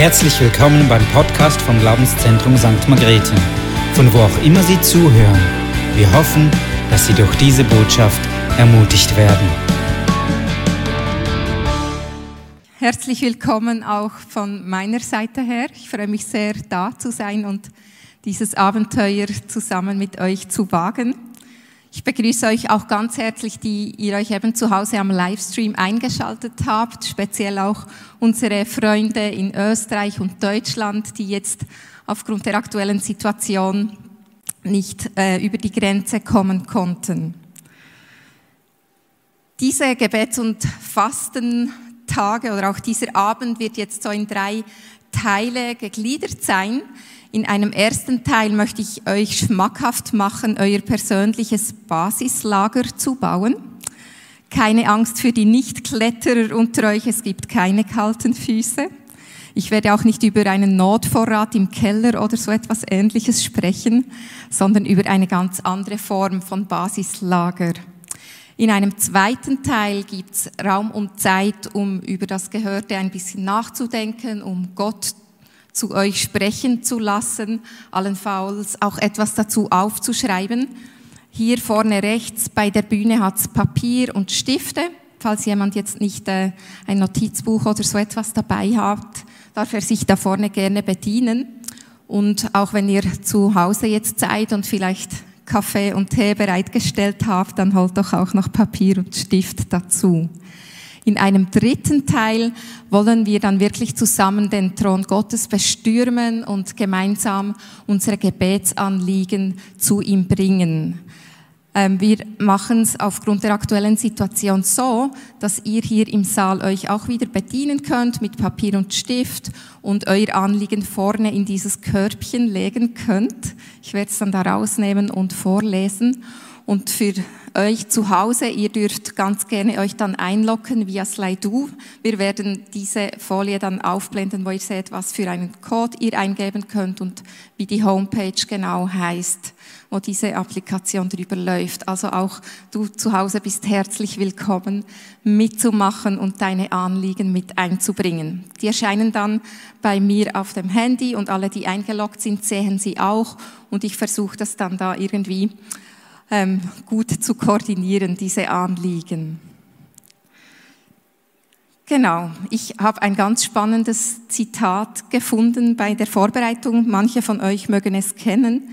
Herzlich willkommen beim Podcast vom Glaubenszentrum St. Margrethe, von wo auch immer Sie zuhören. Wir hoffen, dass Sie durch diese Botschaft ermutigt werden. Herzlich willkommen auch von meiner Seite her. Ich freue mich sehr, da zu sein und dieses Abenteuer zusammen mit euch zu wagen. Ich begrüße euch auch ganz herzlich, die ihr euch eben zu Hause am Livestream eingeschaltet habt, speziell auch unsere Freunde in Österreich und Deutschland, die jetzt aufgrund der aktuellen Situation nicht äh, über die Grenze kommen konnten. Diese Gebets- und Fastentage oder auch dieser Abend wird jetzt so in drei Teile gegliedert sein. In einem ersten Teil möchte ich euch schmackhaft machen, euer persönliches Basislager zu bauen. Keine Angst für die Nichtkletterer unter euch, es gibt keine kalten Füße. Ich werde auch nicht über einen Notvorrat im Keller oder so etwas Ähnliches sprechen, sondern über eine ganz andere Form von Basislager. In einem zweiten Teil gibt's Raum und Zeit, um über das Gehörte ein bisschen nachzudenken, um Gott zu euch sprechen zu lassen, allenfalls auch etwas dazu aufzuschreiben. Hier vorne rechts bei der Bühne hat's Papier und Stifte. Falls jemand jetzt nicht äh, ein Notizbuch oder so etwas dabei hat, darf er sich da vorne gerne bedienen. Und auch wenn ihr zu Hause jetzt seid und vielleicht Kaffee und Tee bereitgestellt habt, dann holt doch auch noch Papier und Stift dazu. In einem dritten Teil wollen wir dann wirklich zusammen den Thron Gottes bestürmen und gemeinsam unsere Gebetsanliegen zu ihm bringen. Ähm, wir machen es aufgrund der aktuellen Situation so, dass ihr hier im Saal euch auch wieder bedienen könnt mit Papier und Stift und euer Anliegen vorne in dieses Körbchen legen könnt. Ich werde es dann da rausnehmen und vorlesen. Und für euch zu Hause, ihr dürft ganz gerne euch dann einloggen via Slido. Wir werden diese Folie dann aufblenden, wo ihr seht, was für einen Code ihr eingeben könnt und wie die Homepage genau heißt, wo diese Applikation drüber läuft. Also auch du zu Hause bist herzlich willkommen, mitzumachen und deine Anliegen mit einzubringen. Die erscheinen dann bei mir auf dem Handy und alle, die eingeloggt sind, sehen sie auch und ich versuche das dann da irgendwie ähm, gut zu koordinieren, diese Anliegen. Genau, ich habe ein ganz spannendes Zitat gefunden bei der Vorbereitung. Manche von euch mögen es kennen.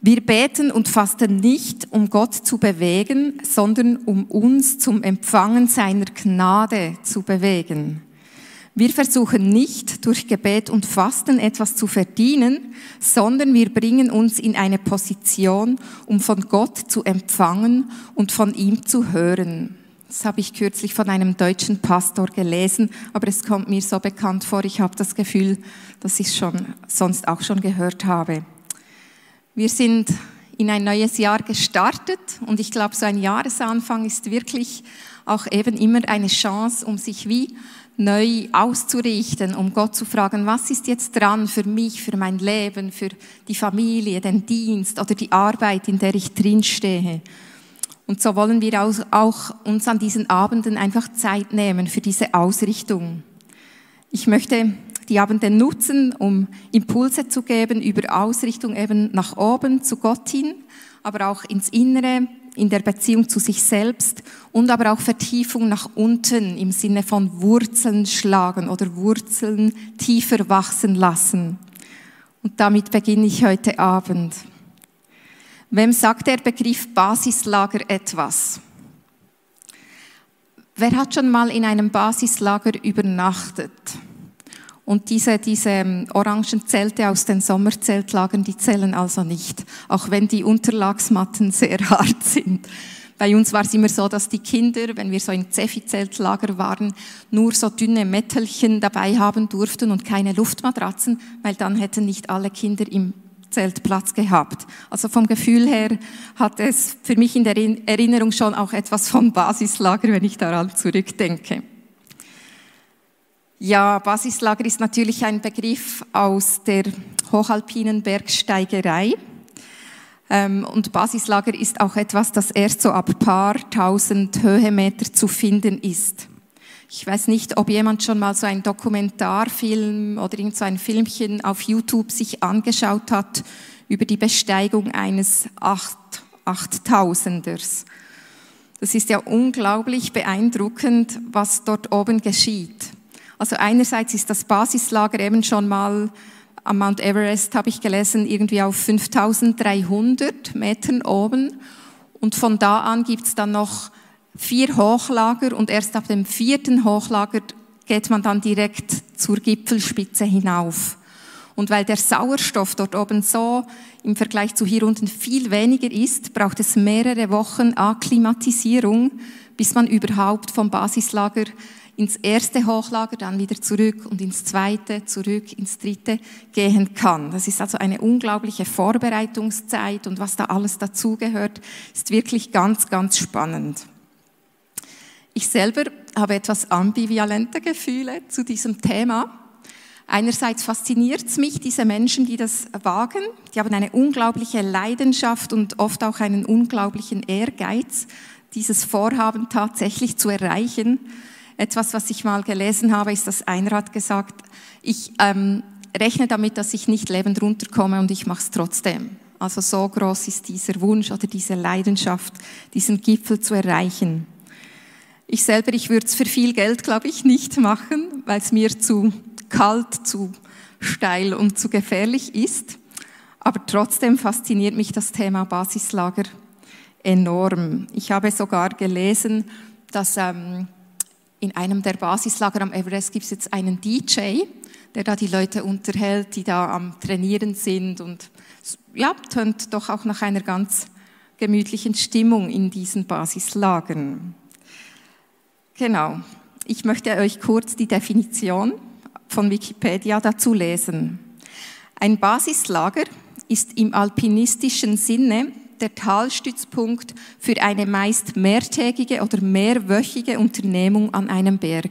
Wir beten und fasten nicht, um Gott zu bewegen, sondern um uns zum Empfangen seiner Gnade zu bewegen. Wir versuchen nicht durch Gebet und Fasten etwas zu verdienen, sondern wir bringen uns in eine Position, um von Gott zu empfangen und von ihm zu hören. Das habe ich kürzlich von einem deutschen Pastor gelesen, aber es kommt mir so bekannt vor, ich habe das Gefühl, dass ich es schon sonst auch schon gehört habe. Wir sind in ein neues Jahr gestartet und ich glaube, so ein Jahresanfang ist wirklich auch eben immer eine Chance, um sich wie neu auszurichten, um Gott zu fragen, was ist jetzt dran für mich, für mein Leben, für die Familie, den Dienst oder die Arbeit, in der ich drinstehe. Und so wollen wir auch uns an diesen Abenden einfach Zeit nehmen für diese Ausrichtung. Ich möchte die Abende nutzen, um Impulse zu geben über Ausrichtung eben nach oben zu Gott hin, aber auch ins Innere, in der Beziehung zu sich selbst und aber auch Vertiefung nach unten im Sinne von Wurzeln schlagen oder Wurzeln tiefer wachsen lassen. Und damit beginne ich heute Abend. Wem sagt der Begriff Basislager etwas? Wer hat schon mal in einem Basislager übernachtet? Und diese, diese ähm, orangen Zelte aus den Sommerzeltlagern, die zählen also nicht, auch wenn die Unterlagsmatten sehr hart sind. Bei uns war es immer so, dass die Kinder, wenn wir so in Zeffi-Zeltlager waren, nur so dünne Mettelchen dabei haben durften und keine Luftmatratzen, weil dann hätten nicht alle Kinder im Zelt Platz gehabt. Also vom Gefühl her hat es für mich in der Erinnerung schon auch etwas vom Basislager, wenn ich daran zurückdenke. Ja, Basislager ist natürlich ein Begriff aus der hochalpinen Bergsteigerei. Ähm, und Basislager ist auch etwas, das erst so ab paar tausend Höhenmeter zu finden ist. Ich weiß nicht, ob jemand schon mal so einen Dokumentarfilm oder irgend so ein Filmchen auf YouTube sich angeschaut hat über die Besteigung eines Acht, Achttausenders. Das ist ja unglaublich beeindruckend, was dort oben geschieht. Also einerseits ist das Basislager eben schon mal am Mount Everest, habe ich gelesen, irgendwie auf 5300 Metern oben. Und von da an gibt's dann noch vier Hochlager und erst ab dem vierten Hochlager geht man dann direkt zur Gipfelspitze hinauf. Und weil der Sauerstoff dort oben so im Vergleich zu hier unten viel weniger ist, braucht es mehrere Wochen Akklimatisierung, bis man überhaupt vom Basislager ins erste Hochlager, dann wieder zurück und ins zweite, zurück ins dritte gehen kann. Das ist also eine unglaubliche Vorbereitungszeit und was da alles dazugehört, ist wirklich ganz, ganz spannend. Ich selber habe etwas ambivalente Gefühle zu diesem Thema. Einerseits fasziniert es mich, diese Menschen, die das wagen, die haben eine unglaubliche Leidenschaft und oft auch einen unglaublichen Ehrgeiz, dieses Vorhaben tatsächlich zu erreichen. Etwas, was ich mal gelesen habe, ist, dass Einrad gesagt, ich ähm, rechne damit, dass ich nicht lebend runterkomme und ich mache es trotzdem. Also so groß ist dieser Wunsch oder diese Leidenschaft, diesen Gipfel zu erreichen. Ich selber, ich würde es für viel Geld, glaube ich, nicht machen, weil es mir zu kalt, zu steil und zu gefährlich ist. Aber trotzdem fasziniert mich das Thema Basislager enorm. Ich habe sogar gelesen, dass ähm, in einem der Basislager am Everest gibt es jetzt einen DJ, der da die Leute unterhält, die da am Trainieren sind und ja, tönt doch auch nach einer ganz gemütlichen Stimmung in diesen Basislagern. Genau. Ich möchte euch kurz die Definition von Wikipedia dazu lesen. Ein Basislager ist im alpinistischen Sinne der Talstützpunkt für eine meist mehrtägige oder mehrwöchige Unternehmung an einem Berg.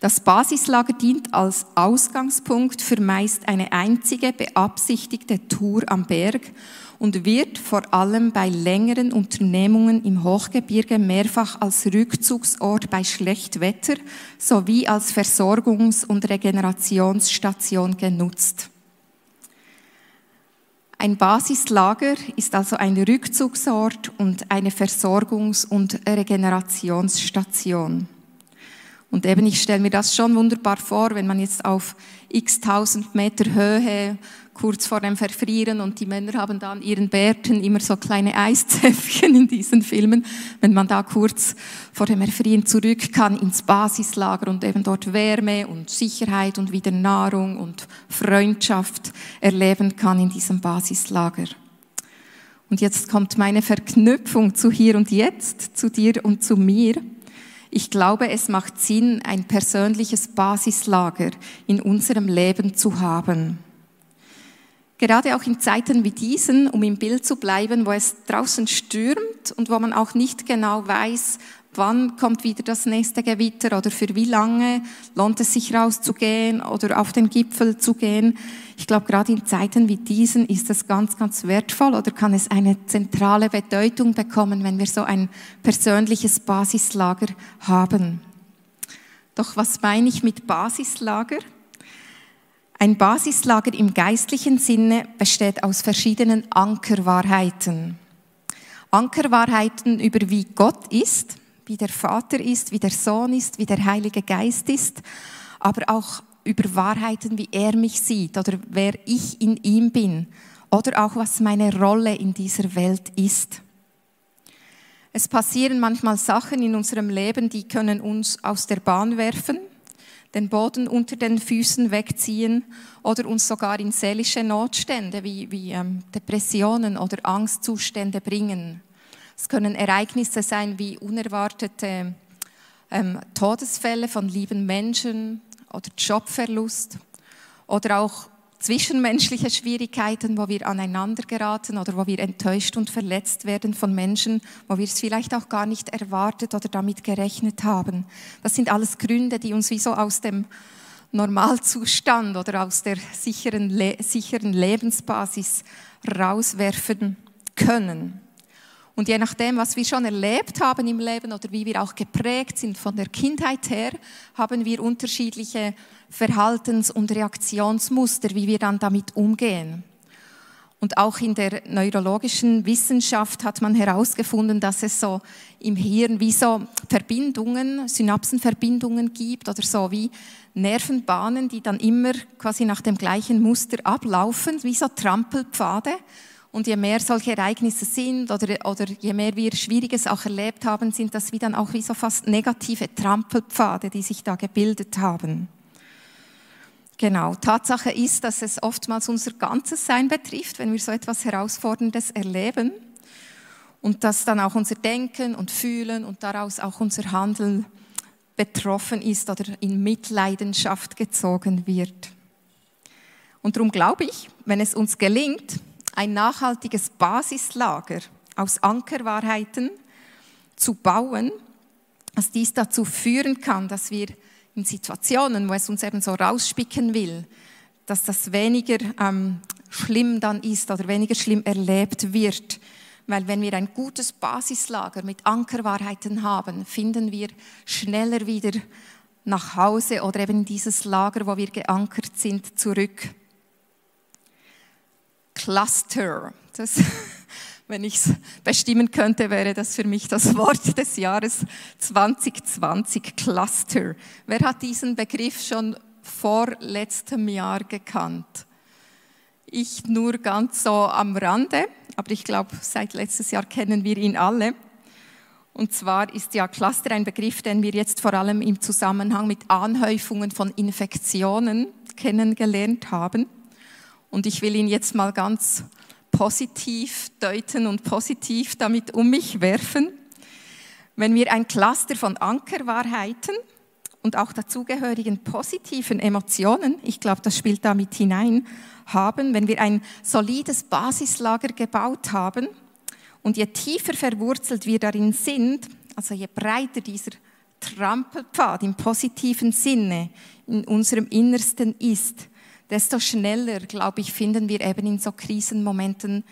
Das Basislager dient als Ausgangspunkt für meist eine einzige beabsichtigte Tour am Berg und wird vor allem bei längeren Unternehmungen im Hochgebirge mehrfach als Rückzugsort bei Schlechtwetter sowie als Versorgungs- und Regenerationsstation genutzt. Ein Basislager ist also ein Rückzugsort und eine Versorgungs- und Regenerationsstation. Und eben, ich stelle mir das schon wunderbar vor, wenn man jetzt auf x tausend Meter Höhe kurz vor dem Verfrieren und die Männer haben dann ihren Bärten immer so kleine Eiszäpfchen in diesen Filmen, wenn man da kurz vor dem Erfrieren zurück kann ins Basislager und eben dort Wärme und Sicherheit und wieder Nahrung und Freundschaft erleben kann in diesem Basislager. Und jetzt kommt meine Verknüpfung zu hier und jetzt, zu dir und zu mir. Ich glaube, es macht Sinn, ein persönliches Basislager in unserem Leben zu haben. Gerade auch in Zeiten wie diesen, um im Bild zu bleiben, wo es draußen stürmt und wo man auch nicht genau weiß, wann kommt wieder das nächste Gewitter oder für wie lange lohnt es sich rauszugehen oder auf den Gipfel zu gehen. Ich glaube, gerade in Zeiten wie diesen ist es ganz, ganz wertvoll oder kann es eine zentrale Bedeutung bekommen, wenn wir so ein persönliches Basislager haben. Doch was meine ich mit Basislager? Ein Basislager im geistlichen Sinne besteht aus verschiedenen Ankerwahrheiten. Ankerwahrheiten über wie Gott ist, wie der Vater ist, wie der Sohn ist, wie der Heilige Geist ist, aber auch über Wahrheiten, wie er mich sieht oder wer ich in ihm bin oder auch was meine Rolle in dieser Welt ist. Es passieren manchmal Sachen in unserem Leben, die können uns aus der Bahn werfen, den Boden unter den Füßen wegziehen oder uns sogar in seelische Notstände wie, wie ähm, Depressionen oder Angstzustände bringen. Es können Ereignisse sein wie unerwartete ähm, Todesfälle von lieben Menschen oder Jobverlust oder auch zwischenmenschliche Schwierigkeiten, wo wir aneinander geraten oder wo wir enttäuscht und verletzt werden von Menschen, wo wir es vielleicht auch gar nicht erwartet oder damit gerechnet haben. Das sind alles Gründe, die uns wie so aus dem Normalzustand oder aus der sicheren, Le sicheren Lebensbasis rauswerfen können. Und je nachdem, was wir schon erlebt haben im Leben oder wie wir auch geprägt sind von der Kindheit her, haben wir unterschiedliche Verhaltens- und Reaktionsmuster, wie wir dann damit umgehen. Und auch in der neurologischen Wissenschaft hat man herausgefunden, dass es so im Hirn wie so Verbindungen, Synapsenverbindungen gibt oder so wie Nervenbahnen, die dann immer quasi nach dem gleichen Muster ablaufen, wie so Trampelpfade. Und je mehr solche Ereignisse sind oder, oder je mehr wir Schwieriges auch erlebt haben, sind das wie dann auch wie so fast negative Trampelpfade, die sich da gebildet haben. Genau. Tatsache ist, dass es oftmals unser ganzes Sein betrifft, wenn wir so etwas Herausforderndes erleben. Und dass dann auch unser Denken und Fühlen und daraus auch unser Handeln betroffen ist oder in Mitleidenschaft gezogen wird. Und darum glaube ich, wenn es uns gelingt, ein nachhaltiges Basislager aus Ankerwahrheiten zu bauen, dass dies dazu führen kann, dass wir in Situationen, wo es uns eben so rausspicken will, dass das weniger ähm, schlimm dann ist oder weniger schlimm erlebt wird. Weil wenn wir ein gutes Basislager mit Ankerwahrheiten haben, finden wir schneller wieder nach Hause oder eben in dieses Lager, wo wir geankert sind, zurück. Cluster. Das, wenn ich es bestimmen könnte, wäre das für mich das Wort des Jahres 2020, Cluster. Wer hat diesen Begriff schon vor letztem Jahr gekannt? Ich nur ganz so am Rande, aber ich glaube, seit letztes Jahr kennen wir ihn alle. Und zwar ist ja Cluster ein Begriff, den wir jetzt vor allem im Zusammenhang mit Anhäufungen von Infektionen kennengelernt haben. Und ich will ihn jetzt mal ganz positiv deuten und positiv damit um mich werfen. Wenn wir ein Cluster von Ankerwahrheiten und auch dazugehörigen positiven Emotionen, ich glaube, das spielt damit hinein, haben, wenn wir ein solides Basislager gebaut haben und je tiefer verwurzelt wir darin sind, also je breiter dieser Trampelpfad im positiven Sinne in unserem Innersten ist, desto schneller, glaube ich, finden wir eben in so Krisenmomenten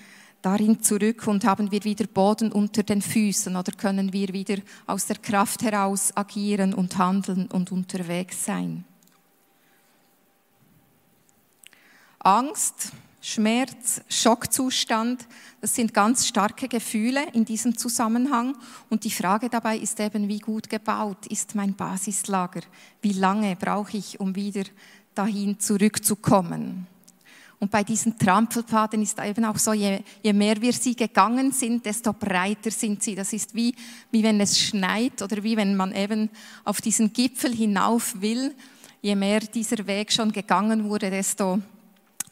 darin zurück und haben wir wieder Boden unter den Füßen oder können wir wieder aus der Kraft heraus agieren und handeln und unterwegs sein. Angst, Schmerz, Schockzustand, das sind ganz starke Gefühle in diesem Zusammenhang. Und die Frage dabei ist eben, wie gut gebaut ist mein Basislager? Wie lange brauche ich, um wieder dahin zurückzukommen. Und bei diesen Trampelpfaden ist eben auch so, je, je, mehr wir sie gegangen sind, desto breiter sind sie. Das ist wie, wie wenn es schneit oder wie wenn man eben auf diesen Gipfel hinauf will. Je mehr dieser Weg schon gegangen wurde, desto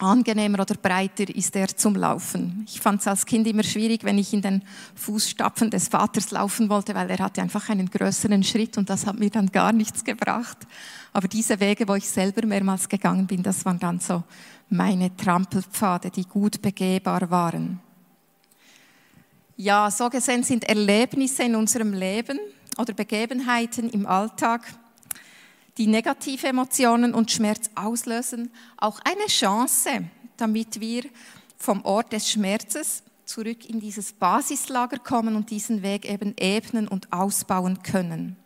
angenehmer oder breiter ist er zum Laufen. Ich fand es als Kind immer schwierig, wenn ich in den Fußstapfen des Vaters laufen wollte, weil er hatte einfach einen größeren Schritt und das hat mir dann gar nichts gebracht. Aber diese Wege, wo ich selber mehrmals gegangen bin, das waren dann so meine Trampelpfade, die gut begehbar waren. Ja, so gesehen sind Erlebnisse in unserem Leben oder Begebenheiten im Alltag, die negative Emotionen und Schmerz auslösen, auch eine Chance, damit wir vom Ort des Schmerzes zurück in dieses Basislager kommen und diesen Weg eben ebnen und ausbauen können.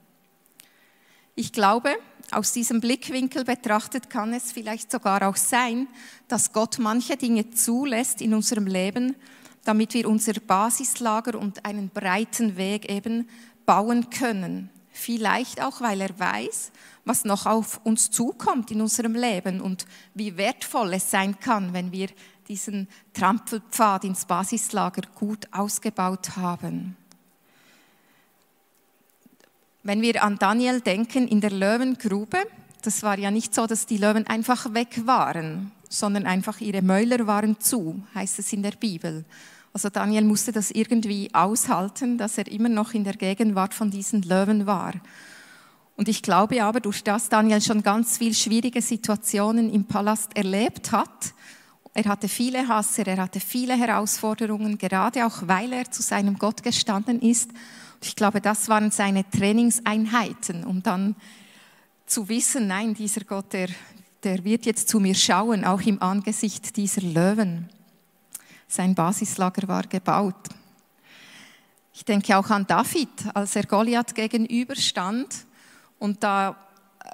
Ich glaube, aus diesem Blickwinkel betrachtet kann es vielleicht sogar auch sein, dass Gott manche Dinge zulässt in unserem Leben, damit wir unser Basislager und einen breiten Weg eben bauen können. Vielleicht auch, weil er weiß, was noch auf uns zukommt in unserem Leben und wie wertvoll es sein kann, wenn wir diesen Trampelpfad ins Basislager gut ausgebaut haben. Wenn wir an Daniel denken in der Löwengrube, das war ja nicht so, dass die Löwen einfach weg waren, sondern einfach ihre Mäuler waren zu, heißt es in der Bibel. Also Daniel musste das irgendwie aushalten, dass er immer noch in der Gegenwart von diesen Löwen war. Und ich glaube aber, durch das Daniel schon ganz viele schwierige Situationen im Palast erlebt hat, er hatte viele Hasser, er hatte viele Herausforderungen, gerade auch weil er zu seinem Gott gestanden ist ich glaube, das waren seine Trainingseinheiten, um dann zu wissen, nein, dieser Gott, der, der wird jetzt zu mir schauen, auch im Angesicht dieser Löwen. Sein Basislager war gebaut. Ich denke auch an David, als er Goliath gegenüberstand und da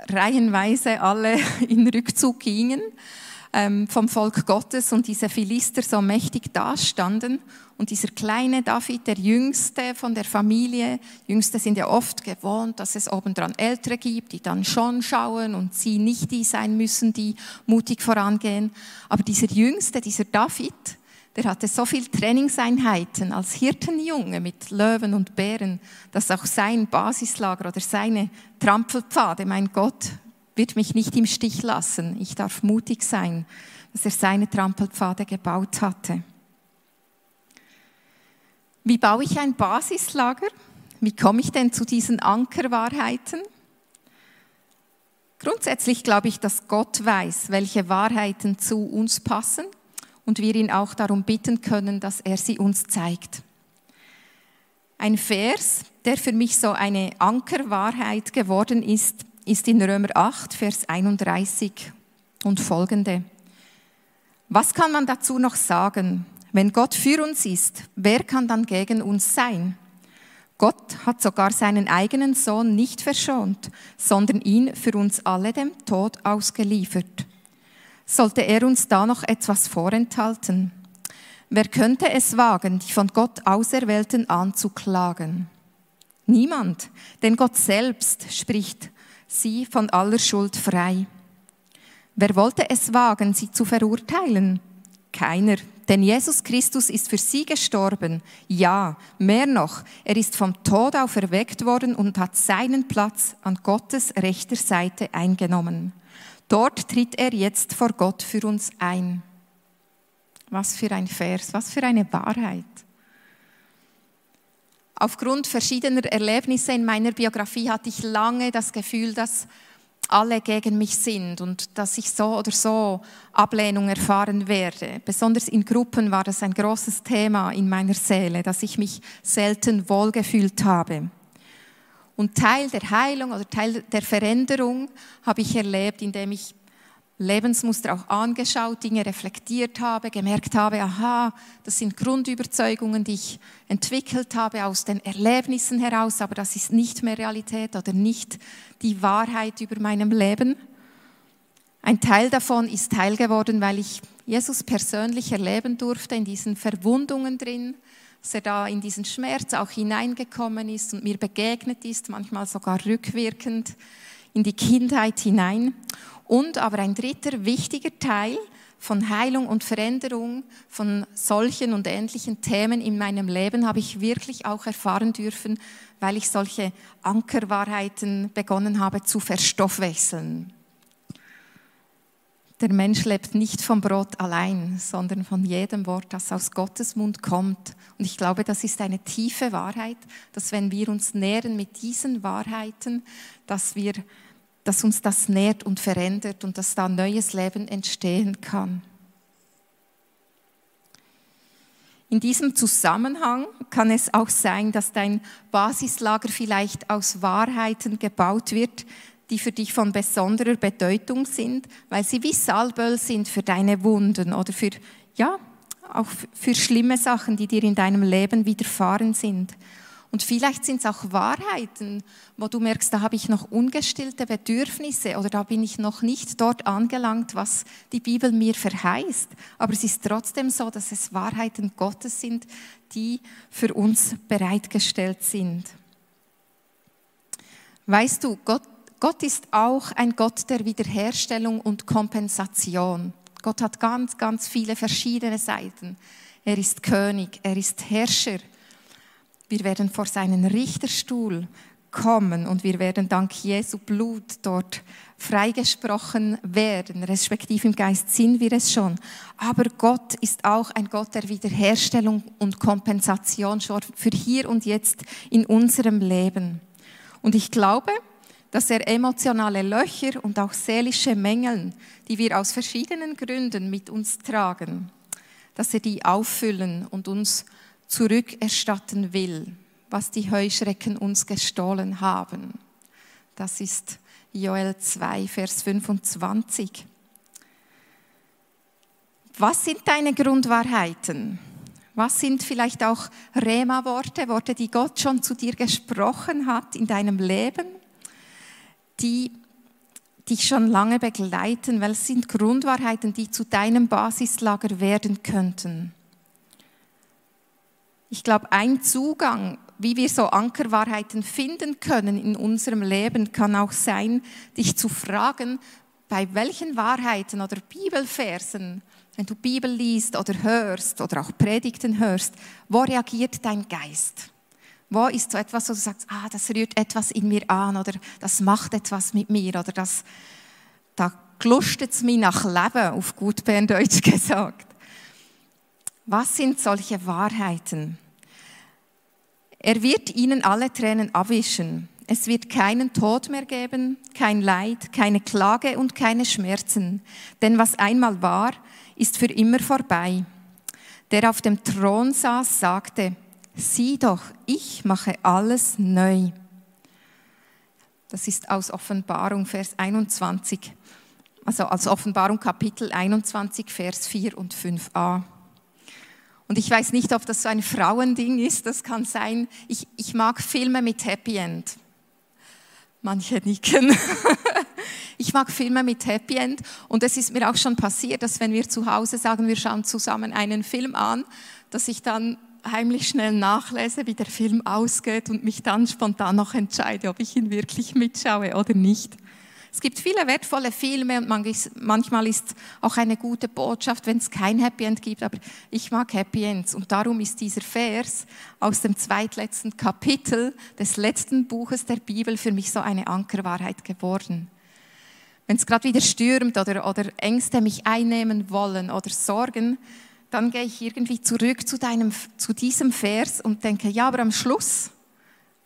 reihenweise alle in Rückzug gingen ähm, vom Volk Gottes und diese Philister so mächtig dastanden. Und dieser kleine David, der Jüngste von der Familie, Jüngste sind ja oft gewohnt, dass es obendran Ältere gibt, die dann schon schauen und sie nicht die sein müssen, die mutig vorangehen. Aber dieser Jüngste, dieser David, der hatte so viel Trainingseinheiten als Hirtenjunge mit Löwen und Bären, dass auch sein Basislager oder seine Trampelpfade, mein Gott, wird mich nicht im Stich lassen. Ich darf mutig sein, dass er seine Trampelpfade gebaut hatte. Wie baue ich ein Basislager? Wie komme ich denn zu diesen Ankerwahrheiten? Grundsätzlich glaube ich, dass Gott weiß, welche Wahrheiten zu uns passen und wir ihn auch darum bitten können, dass er sie uns zeigt. Ein Vers, der für mich so eine Ankerwahrheit geworden ist, ist in Römer 8, Vers 31 und folgende. Was kann man dazu noch sagen? Wenn Gott für uns ist, wer kann dann gegen uns sein? Gott hat sogar seinen eigenen Sohn nicht verschont, sondern ihn für uns alle dem Tod ausgeliefert. Sollte er uns da noch etwas vorenthalten? Wer könnte es wagen, die von Gott Auserwählten anzuklagen? Niemand, denn Gott selbst spricht, sie von aller Schuld frei. Wer wollte es wagen, sie zu verurteilen? Keiner, denn Jesus Christus ist für sie gestorben. Ja, mehr noch, er ist vom Tod auferweckt worden und hat seinen Platz an Gottes rechter Seite eingenommen. Dort tritt er jetzt vor Gott für uns ein. Was für ein Vers, was für eine Wahrheit. Aufgrund verschiedener Erlebnisse in meiner Biografie hatte ich lange das Gefühl, dass alle gegen mich sind und dass ich so oder so Ablehnung erfahren werde. Besonders in Gruppen war das ein großes Thema in meiner Seele, dass ich mich selten wohlgefühlt habe. Und Teil der Heilung oder Teil der Veränderung habe ich erlebt, indem ich Lebensmuster auch angeschaut, Dinge reflektiert habe, gemerkt habe, aha, das sind Grundüberzeugungen, die ich entwickelt habe aus den Erlebnissen heraus, aber das ist nicht mehr Realität oder nicht die Wahrheit über meinem Leben. Ein Teil davon ist Teil geworden, weil ich Jesus persönlich erleben durfte, in diesen Verwundungen drin, dass er da in diesen Schmerz auch hineingekommen ist und mir begegnet ist, manchmal sogar rückwirkend in die Kindheit hinein. Und aber ein dritter wichtiger Teil von Heilung und Veränderung von solchen und ähnlichen Themen in meinem Leben habe ich wirklich auch erfahren dürfen, weil ich solche Ankerwahrheiten begonnen habe zu verstoffwechseln. Der Mensch lebt nicht vom Brot allein, sondern von jedem Wort, das aus Gottes Mund kommt. Und ich glaube, das ist eine tiefe Wahrheit, dass wenn wir uns nähren mit diesen Wahrheiten, dass wir dass uns das nährt und verändert und dass da neues Leben entstehen kann. In diesem Zusammenhang kann es auch sein, dass dein Basislager vielleicht aus Wahrheiten gebaut wird, die für dich von besonderer Bedeutung sind, weil sie wie Salböl sind für deine Wunden oder für, ja, auch für schlimme Sachen, die dir in deinem Leben widerfahren sind. Und vielleicht sind es auch Wahrheiten, wo du merkst, da habe ich noch ungestillte Bedürfnisse oder da bin ich noch nicht dort angelangt, was die Bibel mir verheißt. Aber es ist trotzdem so, dass es Wahrheiten Gottes sind, die für uns bereitgestellt sind. Weißt du, Gott, Gott ist auch ein Gott der Wiederherstellung und Kompensation. Gott hat ganz, ganz viele verschiedene Seiten. Er ist König, er ist Herrscher, wir werden vor seinen Richterstuhl kommen und wir werden dank Jesu Blut dort freigesprochen werden, respektive im Geist sind wir es schon. Aber Gott ist auch ein Gott der Wiederherstellung und Kompensation schon für hier und jetzt in unserem Leben. Und ich glaube, dass er emotionale Löcher und auch seelische Mängel, die wir aus verschiedenen Gründen mit uns tragen, dass er die auffüllen und uns zurückerstatten will, was die Heuschrecken uns gestohlen haben. Das ist Joel 2, Vers 25. Was sind deine Grundwahrheiten? Was sind vielleicht auch Rema-Worte, Worte, die Gott schon zu dir gesprochen hat in deinem Leben, die dich schon lange begleiten, weil es sind Grundwahrheiten, die zu deinem Basislager werden könnten. Ich glaube, ein Zugang, wie wir so Ankerwahrheiten finden können in unserem Leben, kann auch sein, dich zu fragen, bei welchen Wahrheiten oder Bibelversen, wenn du Bibel liest oder hörst oder auch Predigten hörst, wo reagiert dein Geist? Wo ist so etwas, wo du sagst, ah, das rührt etwas in mir an oder das macht etwas mit mir oder das, da glustet es mich nach Leben, auf gut Berndeutsch gesagt. Was sind solche Wahrheiten? Er wird ihnen alle Tränen abwischen. Es wird keinen Tod mehr geben, kein Leid, keine Klage und keine Schmerzen. Denn was einmal war, ist für immer vorbei. Der auf dem Thron saß, sagte, sieh doch, ich mache alles neu. Das ist aus Offenbarung, Vers 21. Also aus Offenbarung Kapitel 21, Vers 4 und 5a. Und ich weiß nicht, ob das so ein Frauending ist, das kann sein. Ich, ich mag Filme mit Happy End. Manche nicken. ich mag Filme mit Happy End und es ist mir auch schon passiert, dass wenn wir zu Hause sagen, wir schauen zusammen einen Film an, dass ich dann heimlich schnell nachlese, wie der Film ausgeht und mich dann spontan noch entscheide, ob ich ihn wirklich mitschaue oder nicht. Es gibt viele wertvolle Filme und manchmal ist auch eine gute Botschaft, wenn es kein Happy End gibt, aber ich mag Happy Ends und darum ist dieser Vers aus dem zweitletzten Kapitel des letzten Buches der Bibel für mich so eine Ankerwahrheit geworden. Wenn es gerade wieder stürmt oder, oder Ängste mich einnehmen wollen oder Sorgen, dann gehe ich irgendwie zurück zu, deinem, zu diesem Vers und denke, ja, aber am Schluss,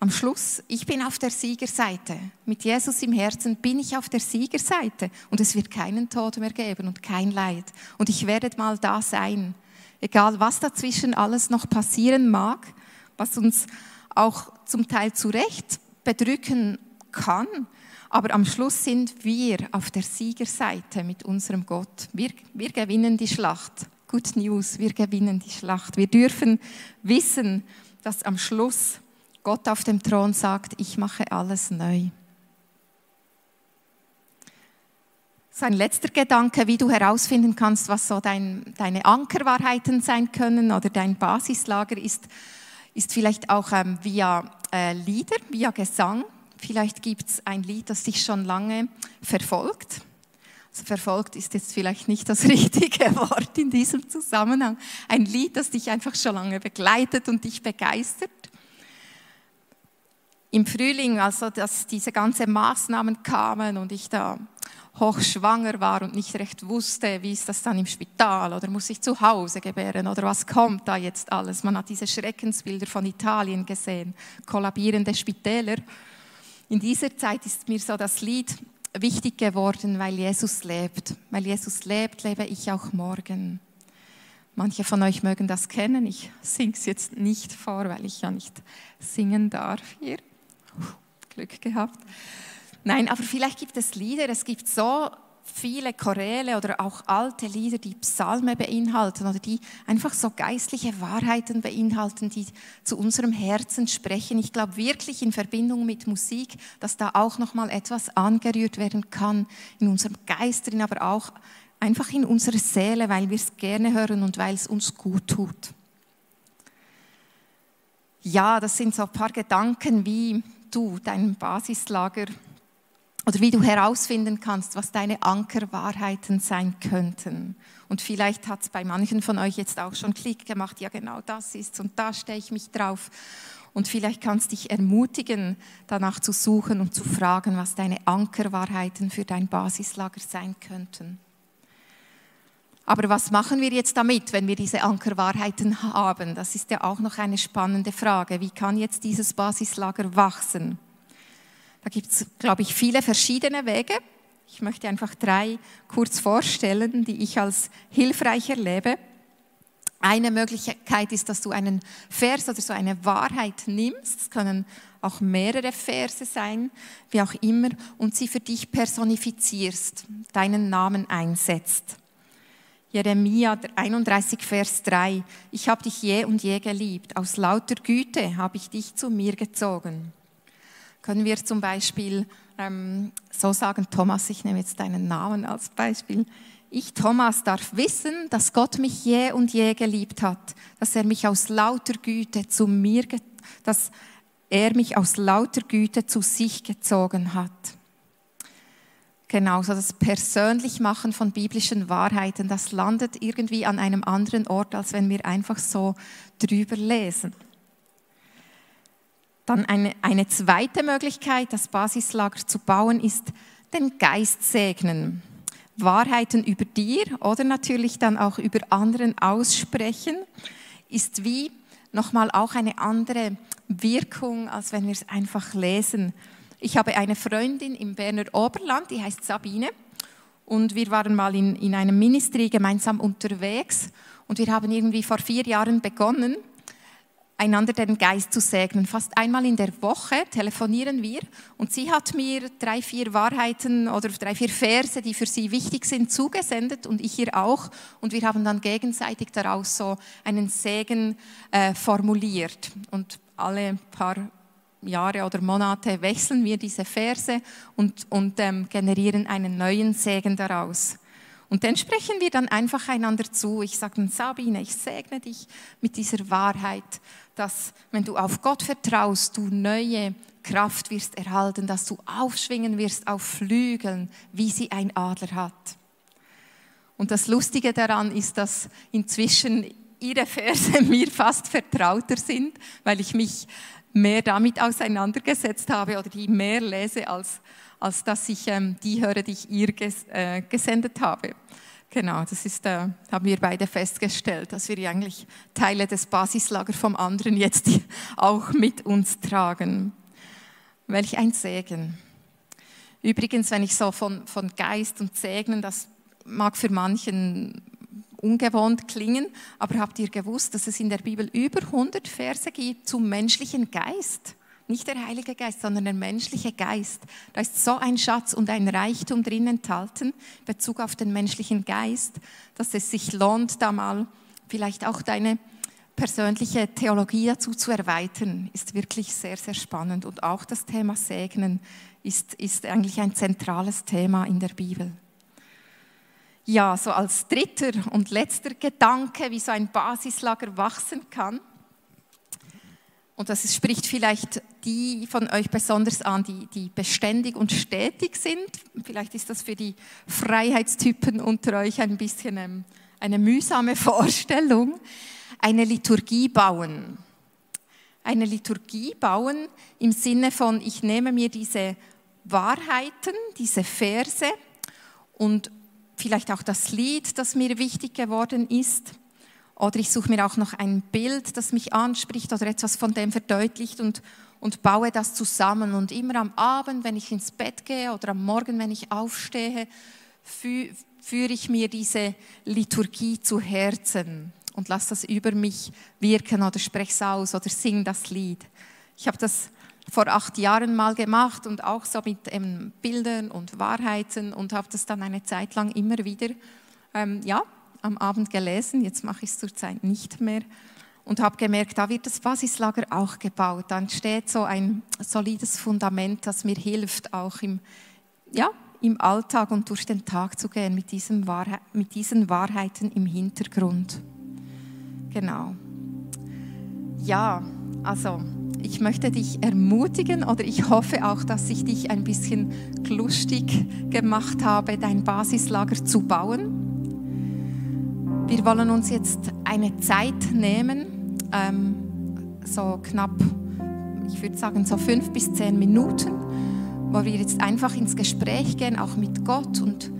am Schluss, ich bin auf der Siegerseite. Mit Jesus im Herzen bin ich auf der Siegerseite und es wird keinen Tod mehr geben und kein Leid. Und ich werde mal da sein. Egal, was dazwischen alles noch passieren mag, was uns auch zum Teil zurecht bedrücken kann, aber am Schluss sind wir auf der Siegerseite mit unserem Gott. Wir, wir gewinnen die Schlacht. Good News, wir gewinnen die Schlacht. Wir dürfen wissen, dass am Schluss Gott auf dem Thron sagt, ich mache alles neu. So ein letzter Gedanke, wie du herausfinden kannst, was so dein, deine Ankerwahrheiten sein können oder dein Basislager ist, ist vielleicht auch ähm, via äh, Lieder, via Gesang. Vielleicht gibt es ein Lied, das dich schon lange verfolgt verfolgt ist jetzt vielleicht nicht das richtige Wort in diesem Zusammenhang. Ein Lied, das dich einfach schon lange begleitet und dich begeistert. Im Frühling, also dass diese ganzen Maßnahmen kamen und ich da hochschwanger war und nicht recht wusste, wie ist das dann im Spital oder muss ich zu Hause gebären oder was kommt da jetzt alles. Man hat diese Schreckensbilder von Italien gesehen, kollabierende Spitäler. In dieser Zeit ist mir so das Lied wichtig geworden, weil Jesus lebt. Weil Jesus lebt, lebe ich auch morgen. Manche von euch mögen das kennen. Ich singe es jetzt nicht vor, weil ich ja nicht singen darf hier. Glück gehabt. Nein, aber vielleicht gibt es Lieder. Es gibt so viele Choräle oder auch alte Lieder, die Psalme beinhalten oder die einfach so geistliche Wahrheiten beinhalten, die zu unserem Herzen sprechen. Ich glaube wirklich in Verbindung mit Musik, dass da auch noch mal etwas angerührt werden kann in unserem Geist drin, aber auch einfach in unserer Seele, weil wir es gerne hören und weil es uns gut tut. Ja, das sind so ein paar Gedanken, wie du dein Basislager oder wie du herausfinden kannst, was deine Ankerwahrheiten sein könnten. Und vielleicht hat es bei manchen von euch jetzt auch schon Klick gemacht, ja genau das ist und da stehe ich mich drauf. Und vielleicht kannst dich ermutigen, danach zu suchen und zu fragen, was deine Ankerwahrheiten für dein Basislager sein könnten. Aber was machen wir jetzt damit, wenn wir diese Ankerwahrheiten haben? Das ist ja auch noch eine spannende Frage. Wie kann jetzt dieses Basislager wachsen? Da gibt es, glaube ich, viele verschiedene Wege. Ich möchte einfach drei kurz vorstellen, die ich als hilfreich erlebe. Eine Möglichkeit ist, dass du einen Vers oder so eine Wahrheit nimmst. Es können auch mehrere Verse sein, wie auch immer, und sie für dich personifizierst, deinen Namen einsetzt. Jeremia 31, Vers 3. Ich habe dich je und je geliebt. Aus lauter Güte habe ich dich zu mir gezogen. Können wir zum Beispiel ähm, so sagen, Thomas, ich nehme jetzt deinen Namen als Beispiel. Ich, Thomas, darf wissen, dass Gott mich je und je geliebt hat, dass er mich aus lauter Güte zu mir, dass er mich aus lauter Güte zu sich gezogen hat. Genau, so das Persönlichmachen von biblischen Wahrheiten, das landet irgendwie an einem anderen Ort, als wenn wir einfach so drüber lesen. Dann eine, eine zweite Möglichkeit, das Basislager zu bauen, ist den Geist segnen. Wahrheiten über dir oder natürlich dann auch über anderen aussprechen, ist wie nochmal auch eine andere Wirkung, als wenn wir es einfach lesen. Ich habe eine Freundin im Berner Oberland, die heißt Sabine. Und wir waren mal in, in einem Ministry gemeinsam unterwegs. Und wir haben irgendwie vor vier Jahren begonnen, einander den Geist zu segnen. Fast einmal in der Woche telefonieren wir und sie hat mir drei, vier Wahrheiten oder drei, vier Verse, die für sie wichtig sind, zugesendet und ich ihr auch. Und wir haben dann gegenseitig daraus so einen Segen äh, formuliert. Und alle paar Jahre oder Monate wechseln wir diese Verse und, und ähm, generieren einen neuen Segen daraus. Und den sprechen wir dann einfach einander zu. Ich sage dann, Sabine, ich segne dich mit dieser Wahrheit, dass wenn du auf Gott vertraust, du neue Kraft wirst erhalten, dass du aufschwingen wirst auf Flügeln, wie sie ein Adler hat. Und das Lustige daran ist, dass inzwischen ihre Verse mir fast vertrauter sind, weil ich mich mehr damit auseinandergesetzt habe oder die mehr lese, als, als dass ich ähm, die höre, die ich ihr ges, äh, gesendet habe. Genau, das ist, äh, haben wir beide festgestellt, dass wir eigentlich Teile des Basislagers vom anderen jetzt auch mit uns tragen. Welch ein Segen. Übrigens, wenn ich so von, von Geist und Segnen, das mag für manchen ungewohnt klingen, aber habt ihr gewusst, dass es in der Bibel über 100 Verse gibt zum menschlichen Geist? Nicht der Heilige Geist, sondern der menschliche Geist. Da ist so ein Schatz und ein Reichtum drin enthalten, in Bezug auf den menschlichen Geist, dass es sich lohnt, da mal vielleicht auch deine persönliche Theologie dazu zu erweitern, ist wirklich sehr, sehr spannend. Und auch das Thema Segnen ist, ist eigentlich ein zentrales Thema in der Bibel. Ja, so als dritter und letzter Gedanke, wie so ein Basislager wachsen kann. Und das spricht vielleicht die von euch besonders an, die, die beständig und stetig sind. Vielleicht ist das für die Freiheitstypen unter euch ein bisschen ähm, eine mühsame Vorstellung. Eine Liturgie bauen. Eine Liturgie bauen im Sinne von, ich nehme mir diese Wahrheiten, diese Verse und vielleicht auch das Lied, das mir wichtig geworden ist. Oder ich suche mir auch noch ein Bild, das mich anspricht oder etwas von dem verdeutlicht und, und baue das zusammen. Und immer am Abend, wenn ich ins Bett gehe oder am Morgen, wenn ich aufstehe, fü führe ich mir diese Liturgie zu Herzen und lasse das über mich wirken oder spreche es aus oder sing das Lied. Ich habe das vor acht Jahren mal gemacht und auch so mit ähm, Bildern und Wahrheiten und habe das dann eine Zeit lang immer wieder ähm, ja, am Abend gelesen. Jetzt mache ich es zurzeit nicht mehr und habe gemerkt, da wird das Basislager auch gebaut. Dann steht so ein solides Fundament, das mir hilft, auch im, ja, im Alltag und durch den Tag zu gehen mit, diesem Wahrheit, mit diesen Wahrheiten im Hintergrund. Genau. Ja, also ich möchte dich ermutigen oder ich hoffe auch, dass ich dich ein bisschen lustig gemacht habe, dein Basislager zu bauen. Wir wollen uns jetzt eine Zeit nehmen, ähm, so knapp, ich würde sagen so fünf bis zehn Minuten, wo wir jetzt einfach ins Gespräch gehen, auch mit Gott und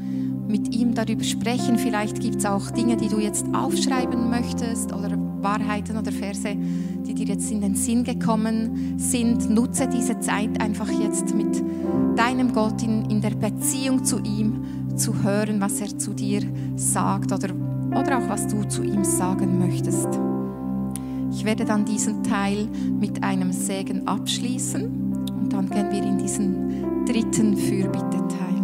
mit ihm darüber sprechen. Vielleicht gibt es auch Dinge, die du jetzt aufschreiben möchtest oder Wahrheiten oder Verse, die dir jetzt in den Sinn gekommen sind. Nutze diese Zeit einfach jetzt mit deinem Gott in, in der Beziehung zu ihm zu hören, was er zu dir sagt oder, oder auch was du zu ihm sagen möchtest. Ich werde dann diesen Teil mit einem Segen abschließen und dann gehen wir in diesen dritten Fürbitte-Teil.